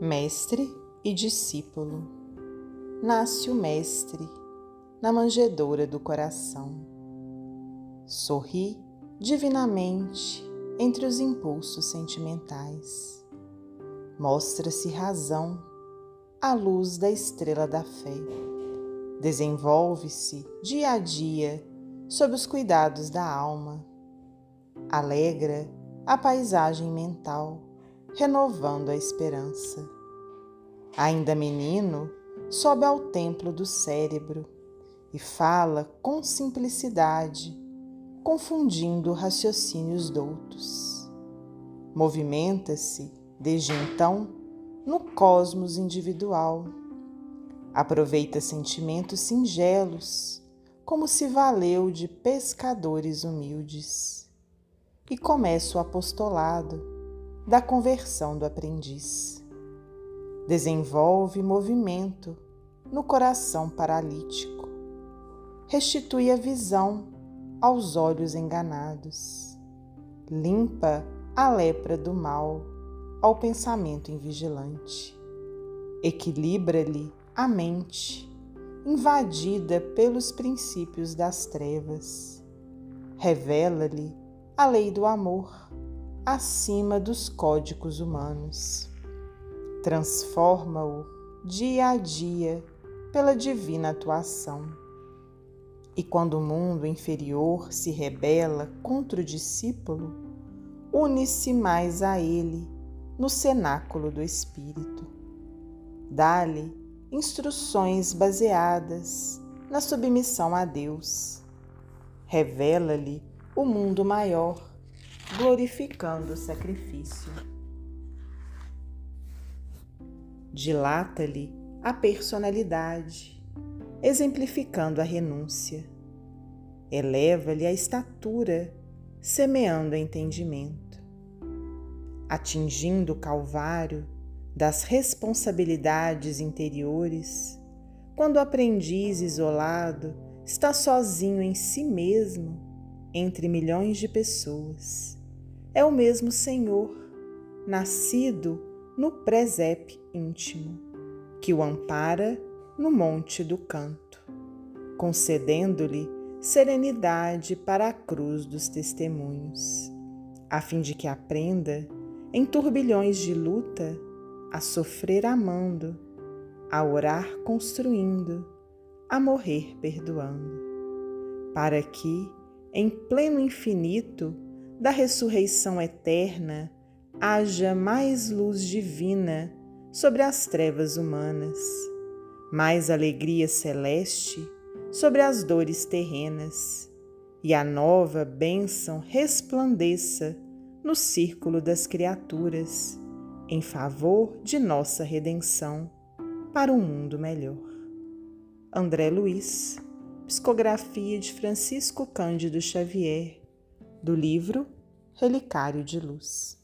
Mestre e discípulo. Nasce o Mestre na manjedoura do coração. Sorri divinamente entre os impulsos sentimentais. Mostra-se razão à luz da estrela da fé. Desenvolve-se dia a dia sob os cuidados da alma. Alegra a paisagem mental, renovando a esperança. Ainda menino, sobe ao templo do cérebro e fala com simplicidade, confundindo raciocínios doutos. Movimenta-se, desde então, no cosmos individual. Aproveita sentimentos singelos, como se valeu de pescadores humildes, e começa o apostolado da conversão do aprendiz. Desenvolve movimento no coração paralítico, restitui a visão aos olhos enganados, limpa a lepra do mal ao pensamento invigilante, equilibra-lhe a mente invadida pelos princípios das trevas. Revela-lhe a lei do amor acima dos códigos humanos. Transforma-o dia a dia pela divina atuação. E quando o mundo inferior se rebela contra o discípulo, une-se mais a ele no cenáculo do Espírito. Dá-lhe instruções baseadas na submissão a Deus. Revela-lhe o mundo maior, glorificando o sacrifício. Dilata-lhe a personalidade, exemplificando a renúncia. Eleva-lhe a estatura, semeando entendimento. Atingindo o Calvário, das responsabilidades interiores, quando o aprendiz isolado está sozinho em si mesmo entre milhões de pessoas. É o mesmo Senhor, nascido no presépio íntimo, que o ampara no monte do canto, concedendo-lhe serenidade para a cruz dos testemunhos, a fim de que aprenda, em turbilhões de luta, a sofrer amando, a orar construindo, a morrer perdoando, para que, em pleno infinito da ressurreição eterna, haja mais luz divina sobre as trevas humanas, mais alegria celeste sobre as dores terrenas, e a nova bênção resplandeça no círculo das criaturas em favor de nossa redenção para um mundo melhor. André Luiz, psicografia de Francisco Cândido Xavier, do livro Relicário de Luz.